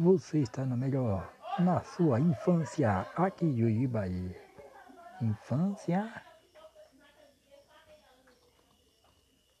Você está no melhor, na sua infância, aqui em Juí, Infância?